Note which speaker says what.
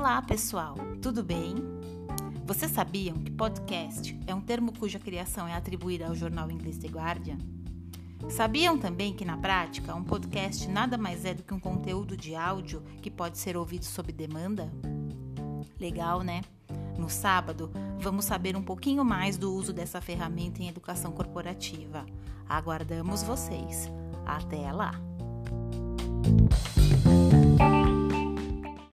Speaker 1: Olá, pessoal, tudo bem? Vocês sabiam que podcast é um termo cuja criação é atribuída ao jornal inglês The Guardian? Sabiam também que, na prática, um podcast nada mais é do que um conteúdo de áudio que pode ser ouvido sob demanda? Legal, né? No sábado, vamos saber um pouquinho mais do uso dessa ferramenta em educação corporativa. Aguardamos vocês. Até lá!